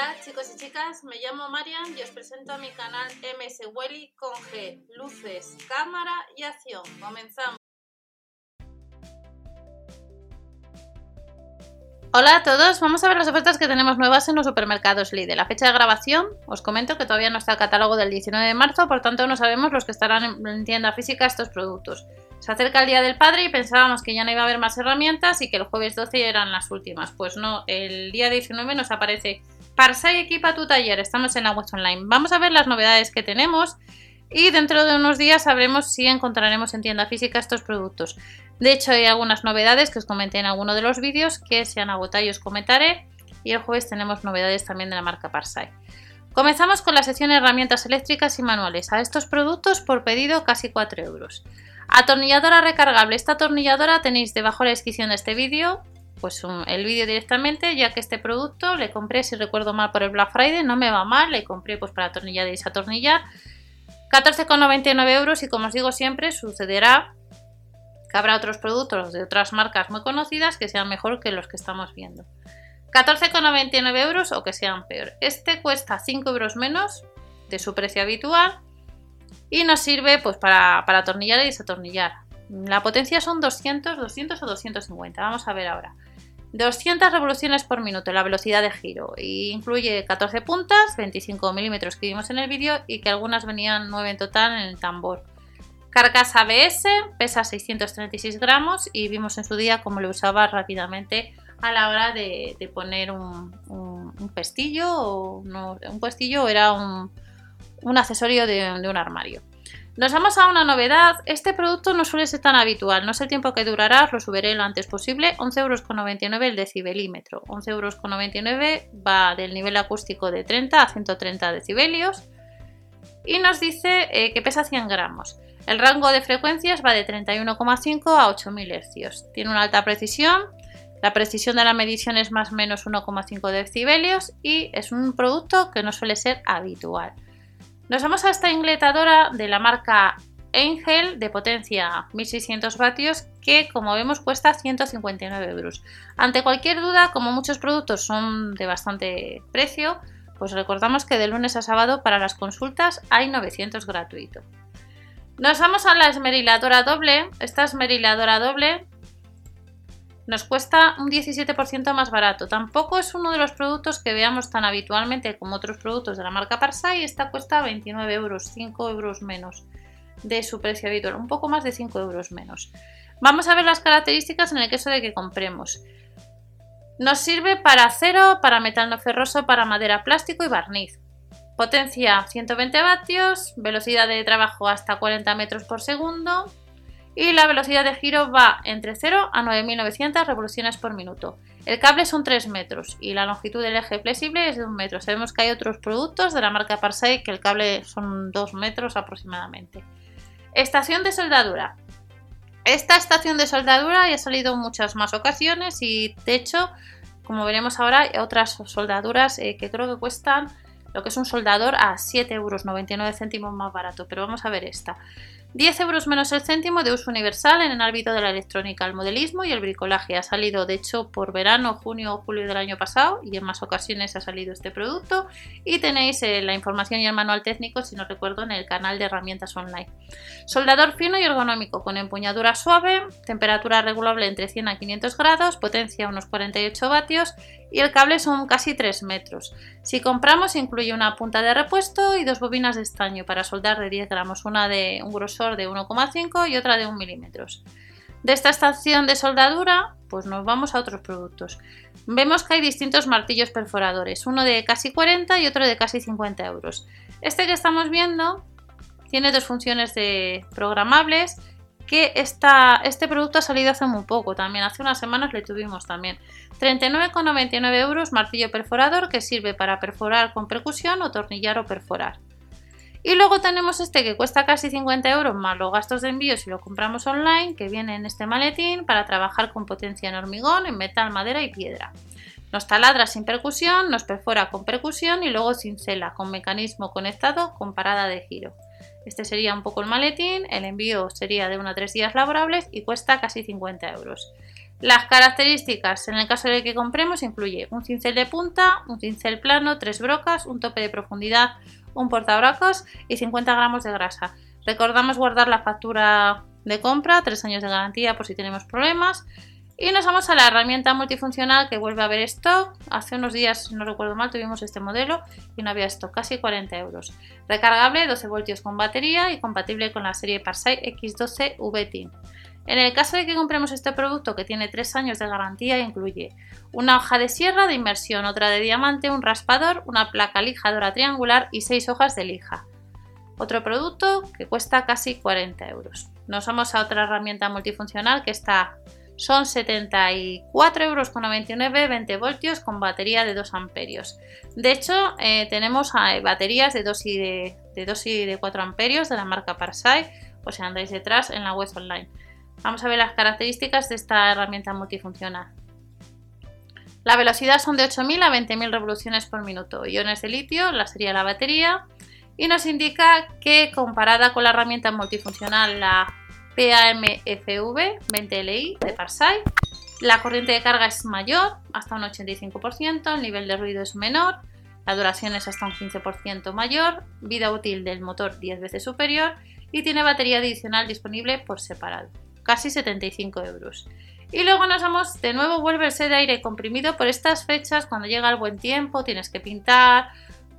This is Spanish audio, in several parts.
Hola chicos y chicas, me llamo Marian y os presento a mi canal MS Welly con G, luces, cámara y acción. Comenzamos. Hola a todos, vamos a ver las ofertas que tenemos nuevas en los supermercados Lidl. La fecha de grabación, os comento que todavía no está el catálogo del 19 de marzo, por tanto no sabemos los que estarán en tienda física estos productos. Se acerca el Día del Padre y pensábamos que ya no iba a haber más herramientas y que el jueves 12 eran las últimas. Pues no, el día 19 nos aparece Parsai equipa tu taller, estamos en web online. Vamos a ver las novedades que tenemos y dentro de unos días sabremos si encontraremos en tienda física estos productos. De hecho, hay algunas novedades que os comenté en alguno de los vídeos que se han agotado y os comentaré. Y el jueves tenemos novedades también de la marca Parsai. Comenzamos con la sección herramientas eléctricas y manuales. A estos productos por pedido casi 4 euros. Atornilladora recargable. Esta atornilladora tenéis debajo la descripción de este vídeo pues el vídeo directamente, ya que este producto le compré, si recuerdo mal, por el Black Friday, no me va mal, le compré pues para atornillar y desatornillar. 14,99 euros y como os digo siempre, sucederá que habrá otros productos de otras marcas muy conocidas que sean mejor que los que estamos viendo. 14,99 euros o que sean peor. Este cuesta 5 euros menos de su precio habitual y nos sirve pues para, para atornillar y desatornillar. La potencia son 200, 200 o 250. Vamos a ver ahora. 200 revoluciones por minuto la velocidad de giro y incluye 14 puntas, 25 milímetros que vimos en el vídeo y que algunas venían 9 en total en el tambor. Carcasa ABS, pesa 636 gramos y vimos en su día cómo lo usaba rápidamente a la hora de, poner un, pestillo o no, un pestillo era un, accesorio de un armario. Nos vamos a una novedad. Este producto no suele ser tan habitual. No sé el tiempo que durará, lo subiré lo antes posible. 11,99 euros el decibelímetro. 11,99 euros va del nivel acústico de 30 a 130 decibelios. Y nos dice eh, que pesa 100 gramos. El rango de frecuencias va de 31,5 a 8000 Hz. Tiene una alta precisión. La precisión de la medición es más o menos 1,5 decibelios y es un producto que no suele ser habitual. Nos vamos a esta ingletadora de la marca Angel de potencia 1600 vatios que como vemos cuesta 159 euros. Ante cualquier duda, como muchos productos son de bastante precio, pues recordamos que de lunes a sábado para las consultas hay 900 gratuito. Nos vamos a la esmeriladora doble. Esta esmeriladora doble nos cuesta un 17% más barato. Tampoco es uno de los productos que veamos tan habitualmente como otros productos de la marca Parsai. Esta cuesta 29 euros, 5 euros menos de su precio habitual, un poco más de 5 euros menos. Vamos a ver las características en el caso de que compremos. Nos sirve para acero, para metal no ferroso, para madera, plástico y barniz. Potencia 120 vatios, velocidad de trabajo hasta 40 metros por segundo, y la velocidad de giro va entre 0 a 9900 revoluciones por minuto. El cable son 3 metros y la longitud del eje flexible es de 1 metro. Sabemos que hay otros productos de la marca Parsai que el cable son 2 metros aproximadamente. Estación de soldadura. Esta estación de soldadura ya ha salido en muchas más ocasiones y de hecho, como veremos ahora, hay otras soldaduras eh, que creo que cuestan lo que es un soldador a 7,99 euros más barato, pero vamos a ver esta. 10 euros menos el céntimo de uso universal en el ámbito de la electrónica, el modelismo y el bricolaje. Ha salido, de hecho, por verano, junio o julio del año pasado y en más ocasiones ha salido este producto. Y tenéis eh, la información y el manual técnico, si no recuerdo, en el canal de herramientas online. Soldador fino y ergonómico con empuñadura suave, temperatura regulable entre 100 a 500 grados, potencia unos 48 vatios y el cable son casi 3 metros. Si compramos incluye una punta de repuesto y dos bobinas de estaño para soldar de 10 gramos, una de un grosor de 1,5 y otra de 1 milímetros. De esta estación de soldadura, pues nos vamos a otros productos. Vemos que hay distintos martillos perforadores, uno de casi 40 y otro de casi 50 euros. Este que estamos viendo tiene dos funciones de programables que este producto ha salido hace muy poco también, hace unas semanas le tuvimos también. 39,99 euros martillo perforador que sirve para perforar con percusión o tornillar o perforar. Y luego tenemos este que cuesta casi 50 euros más los gastos de envío si lo compramos online, que viene en este maletín para trabajar con potencia en hormigón, en metal, madera y piedra. Nos taladra sin percusión, nos perfora con percusión y luego cincela con mecanismo conectado con parada de giro. Este sería un poco el maletín, el envío sería de 1 a 3 días laborables y cuesta casi 50 euros. Las características, en el caso de que compremos, incluye un cincel de punta, un cincel plano, tres brocas, un tope de profundidad, un portabrocas y 50 gramos de grasa. Recordamos guardar la factura de compra, tres años de garantía por si tenemos problemas. Y nos vamos a la herramienta multifuncional que vuelve a ver stock. Hace unos días, si no recuerdo mal, tuvimos este modelo y no había stock, casi 40 euros. Recargable, 12 voltios con batería y compatible con la serie Parsai X12 VT. En el caso de que compremos este producto que tiene 3 años de garantía, incluye una hoja de sierra de inmersión, otra de diamante, un raspador, una placa lijadora triangular y 6 hojas de lija. Otro producto que cuesta casi 40 euros. Nos vamos a otra herramienta multifuncional que está son 74,99 euros 20 voltios con batería de 2 amperios. De hecho, eh, tenemos eh, baterías de 2 y de, de 2 y de 4 amperios de la marca Parsai, o si andáis detrás en la web online. Vamos a ver las características de esta herramienta multifuncional. La velocidad son de 8.000 a 20.000 revoluciones por minuto. Iones de litio, la sería la batería. Y nos indica que comparada con la herramienta multifuncional, la PAMFV 20LI de Parsai, la corriente de carga es mayor, hasta un 85%, el nivel de ruido es menor, la duración es hasta un 15% mayor, vida útil del motor 10 veces superior y tiene batería adicional disponible por separado casi 75 euros. Y luego nos vamos, de nuevo vuelve el set de aire comprimido por estas fechas, cuando llega el buen tiempo, tienes que pintar,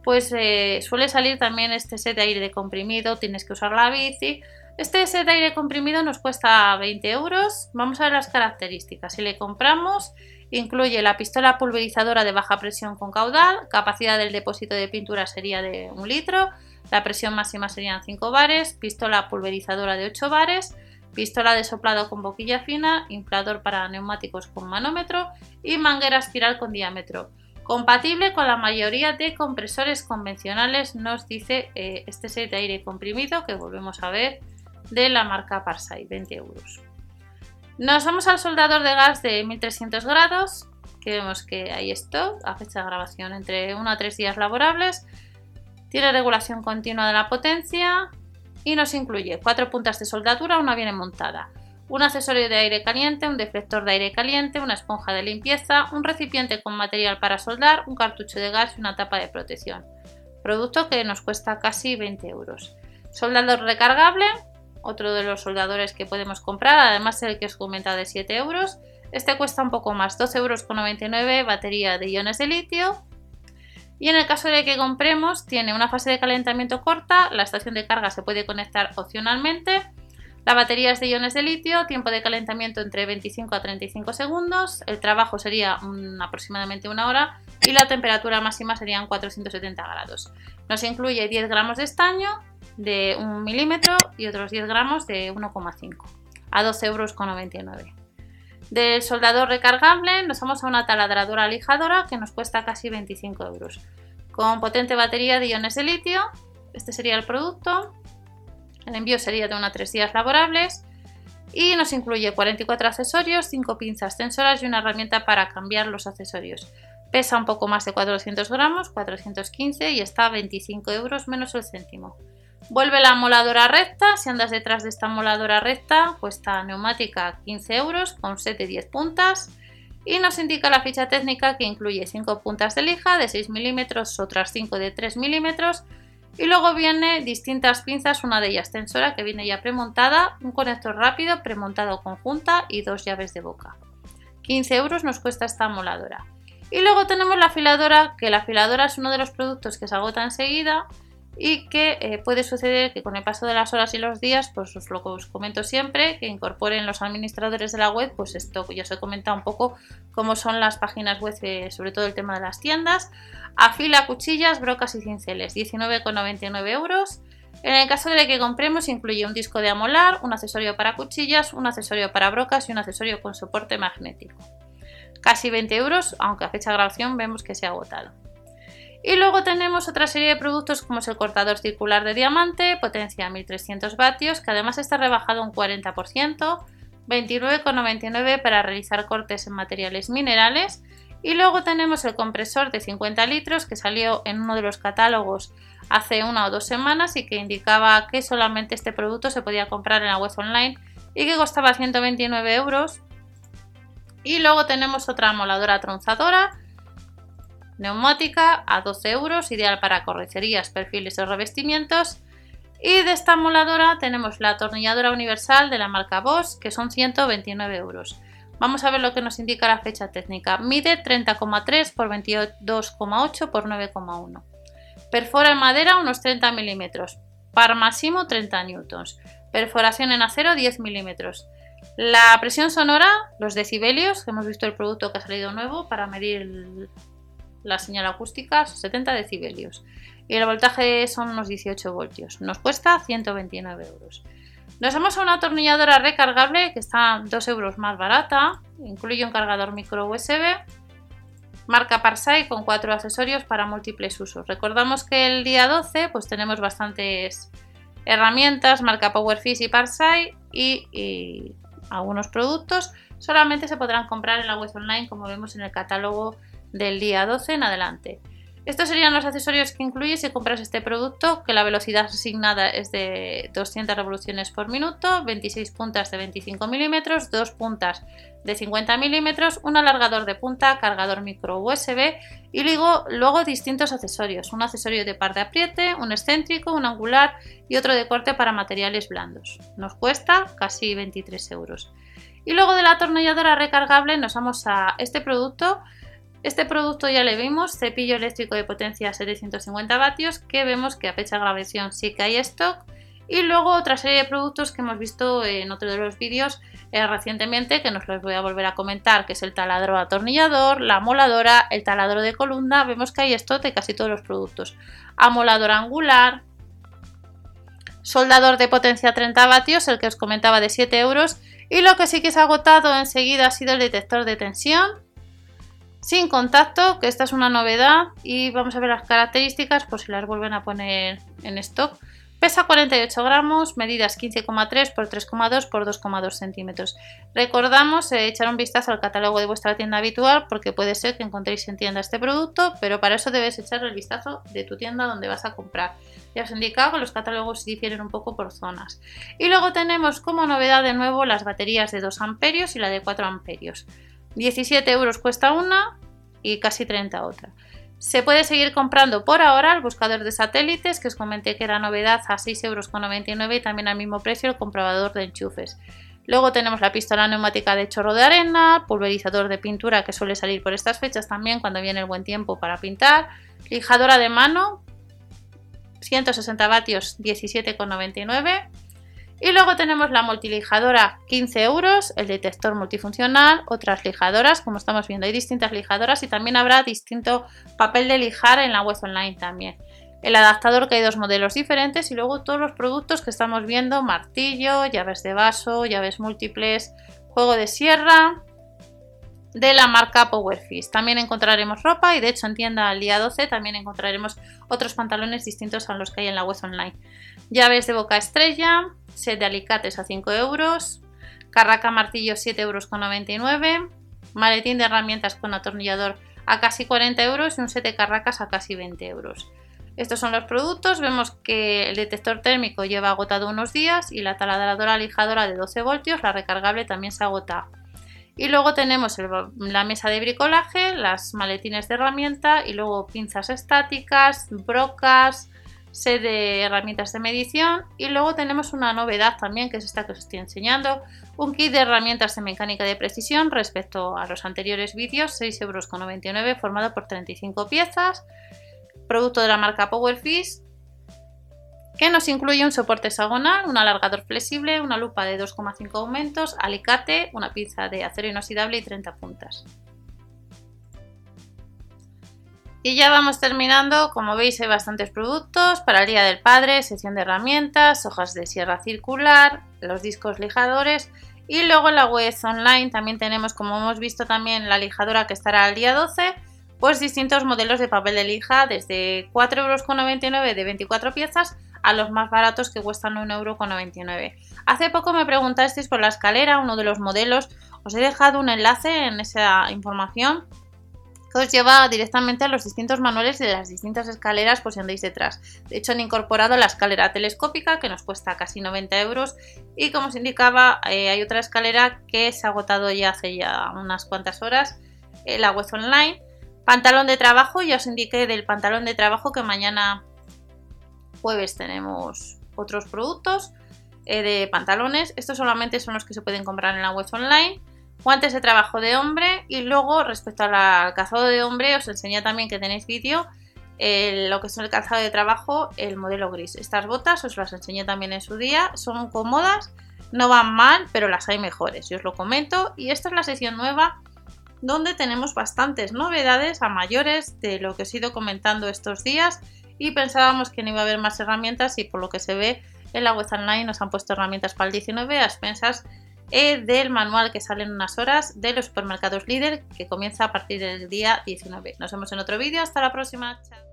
pues eh, suele salir también este set de aire comprimido, tienes que usar la bici. Este set de aire comprimido nos cuesta 20 euros. Vamos a ver las características. Si le compramos, incluye la pistola pulverizadora de baja presión con caudal, capacidad del depósito de pintura sería de un litro, la presión máxima serían 5 bares, pistola pulverizadora de 8 bares, pistola de soplado con boquilla fina, inflador para neumáticos con manómetro y manguera espiral con diámetro. Compatible con la mayoría de compresores convencionales, nos dice eh, este set de aire comprimido que volvemos a ver de la marca Parsai, 20 euros. Nos vamos al soldador de gas de 1300 grados, que vemos que hay esto, a fecha de grabación entre 1 a 3 días laborables. Tiene regulación continua de la potencia, y nos incluye cuatro puntas de soldadura, una viene montada, un accesorio de aire caliente, un deflector de aire caliente, una esponja de limpieza, un recipiente con material para soldar, un cartucho de gas y una tapa de protección. Producto que nos cuesta casi 20 euros. Soldador recargable, otro de los soldadores que podemos comprar, además el que os comenta de 7 euros. Este cuesta un poco más, 12,99 euros, batería de iones de litio, y en el caso de que compremos, tiene una fase de calentamiento corta, la estación de carga se puede conectar opcionalmente, la batería es de iones de litio, tiempo de calentamiento entre 25 a 35 segundos, el trabajo sería aproximadamente una hora y la temperatura máxima serían 470 grados. Nos incluye 10 gramos de estaño de 1 milímetro y otros 10 gramos de 1,5 a 12,99 euros. Del soldador recargable nos vamos a una taladradora lijadora que nos cuesta casi 25 euros. Con potente batería de iones de litio, este sería el producto. El envío sería de 1 a 3 días laborables y nos incluye 44 accesorios, 5 pinzas tensoras y una herramienta para cambiar los accesorios. Pesa un poco más de 400 gramos, 415 y está a 25 euros menos el céntimo. Vuelve la moladora recta, si andas detrás de esta moladora recta, cuesta neumática 15 euros con 7 10 puntas y nos indica la ficha técnica que incluye 5 puntas de lija de 6 milímetros, otras 5 de 3 milímetros y luego viene distintas pinzas, una de ellas tensora que viene ya premontada, un conector rápido premontado con junta y dos llaves de boca. 15 euros nos cuesta esta moladora. Y luego tenemos la afiladora, que la afiladora es uno de los productos que se agota enseguida y que eh, puede suceder que con el paso de las horas y los días, pues os lo comento siempre, que incorporen los administradores de la web, pues esto ya os he comentado un poco cómo son las páginas web, sobre todo el tema de las tiendas. Afila cuchillas, brocas y cinceles, 19,99 euros. En el caso de que compremos, incluye un disco de amolar, un accesorio para cuchillas, un accesorio para brocas y un accesorio con soporte magnético. Casi 20 euros, aunque a fecha de grabación vemos que se ha agotado. Y luego tenemos otra serie de productos como es el cortador circular de diamante, potencia 1300 vatios, que además está rebajado un 40%, 29,99 para realizar cortes en materiales minerales. Y luego tenemos el compresor de 50 litros que salió en uno de los catálogos hace una o dos semanas y que indicaba que solamente este producto se podía comprar en la web online y que costaba 129 euros Y luego tenemos otra moladora tronzadora neumática a 12 euros, ideal para correcerías, perfiles o revestimientos. Y de esta moladora tenemos la atornilladora universal de la marca Bosch, que son 129 euros. Vamos a ver lo que nos indica la fecha técnica. Mide 30,3 por 22,8 por 9,1. Perfora en madera unos 30 milímetros. Par máximo 30 newtons. Perforación en acero 10 milímetros. La presión sonora, los decibelios, hemos visto el producto que ha salido nuevo para medir la señal acústica, 70 decibelios. Y el voltaje son unos 18 voltios. Nos cuesta 129 euros. Nos vamos a una atornilladora recargable que está 2 euros más barata. Incluye un cargador micro USB. Marca Parsai con cuatro accesorios para múltiples usos. Recordamos que el día 12 pues tenemos bastantes herramientas, marca PowerFish y Parsai y, y algunos productos solamente se podrán comprar en la web online como vemos en el catálogo del día 12 en adelante. Estos serían los accesorios que incluye si compras este producto, que la velocidad asignada es de 200 revoluciones por minuto, 26 puntas de 25 milímetros, 2 puntas de 50 milímetros, un alargador de punta, cargador micro USB y luego, luego distintos accesorios, un accesorio de par de apriete, un excéntrico, un angular y otro de corte para materiales blandos. Nos cuesta casi 23 euros. Y luego de la atornilladora recargable nos vamos a este producto este producto ya le vimos, cepillo eléctrico de potencia 750 vatios, que vemos que a fecha de grabación sí que hay stock. Y luego otra serie de productos que hemos visto en otro de los vídeos eh, recientemente, que nos los voy a volver a comentar, que es el taladro atornillador, la amoladora, el taladro de columna. Vemos que hay stock de casi todos los productos. Amolador angular, soldador de potencia 30 vatios, el que os comentaba de 7 euros. Y lo que sí que ha agotado enseguida ha sido el detector de tensión, sin contacto, que esta es una novedad y vamos a ver las características por si las vuelven a poner en stock. Pesa 48 gramos, medidas 15,3 por 3,2 por 2,2 centímetros. Recordamos eh, echar un vistazo al catálogo de vuestra tienda habitual porque puede ser que encontréis en tienda este producto, pero para eso debes echar el vistazo de tu tienda donde vas a comprar. Ya os he indicado que los catálogos difieren un poco por zonas. Y luego tenemos como novedad de nuevo las baterías de 2 amperios y la de 4 amperios. 17 euros cuesta una y casi 30 otra. Se puede seguir comprando por ahora el buscador de satélites, que os comenté que era novedad a 6,99 euros y también al mismo precio el comprobador de enchufes. Luego tenemos la pistola neumática de chorro de arena, pulverizador de pintura que suele salir por estas fechas también cuando viene el buen tiempo para pintar, lijadora de mano, 160 vatios, 17,99 y luego tenemos la multilijadora 15 euros, el detector multifuncional, otras lijadoras, como estamos viendo, hay distintas lijadoras y también habrá distinto papel de lijar en la web online también. El adaptador que hay dos modelos diferentes y luego todos los productos que estamos viendo, martillo, llaves de vaso, llaves múltiples, juego de sierra, de la marca Powerfish. También encontraremos ropa y de hecho en tienda al día 12 también encontraremos otros pantalones distintos a los que hay en la web online. Llaves de boca estrella, set de alicates a 5 euros, carraca martillo 7 euros con 99, maletín de herramientas con atornillador a casi 40 euros y un set de carracas a casi 20 euros. Estos son los productos, vemos que el detector térmico lleva agotado unos días y la taladradora lijadora de 12 voltios, la recargable también se agota y luego tenemos la mesa de bricolaje, las maletines de herramienta y luego pinzas estáticas, brocas, set de herramientas de medición y luego tenemos una novedad también que es esta que os estoy enseñando, un kit de herramientas de mecánica de precisión respecto a los anteriores vídeos, 6,99 euros formado por 35 piezas, producto de la marca Powerfish que nos incluye un soporte hexagonal, un alargador flexible, una lupa de 2,5 aumentos, alicate, una pinza de acero inoxidable y 30 puntas. Y ya vamos terminando, como veis hay bastantes productos para el Día del Padre, sección de herramientas, hojas de sierra circular, los discos lijadores y luego en la web online también tenemos, como hemos visto también la lijadora que estará al día 12, pues distintos modelos de papel de lija desde 4,99 euros de 24 piezas a los más baratos que cuestan 1,99€. Hace poco me preguntasteis por la escalera, uno de los modelos. Os he dejado un enlace en esa información que os lleva directamente a los distintos manuales de las distintas escaleras por si andáis detrás. De hecho, han incorporado la escalera telescópica que nos cuesta casi 90 euros y como os indicaba, eh, hay otra escalera que se ha agotado ya hace ya unas cuantas horas, la web online. Pantalón de trabajo, ya os indiqué del pantalón de trabajo que mañana jueves tenemos otros productos eh, de pantalones. Estos solamente son los que se pueden comprar en la web online guantes de trabajo de hombre y luego respecto al calzado de hombre os enseñé también que tenéis vídeo lo que es el calzado de trabajo, el modelo gris. Estas botas os las enseñé también en su día, son cómodas, no van mal, pero las hay mejores, y os lo comento. Y esta es la sesión nueva donde tenemos bastantes novedades a mayores de lo que os he ido comentando estos días y pensábamos que no iba a haber más herramientas y por lo que se ve en la web online nos han puesto herramientas para el 19 a expensas eh, del manual que sale en unas horas de los supermercados líder que comienza a partir del día 19. Nos vemos en otro vídeo, hasta la próxima. Chao.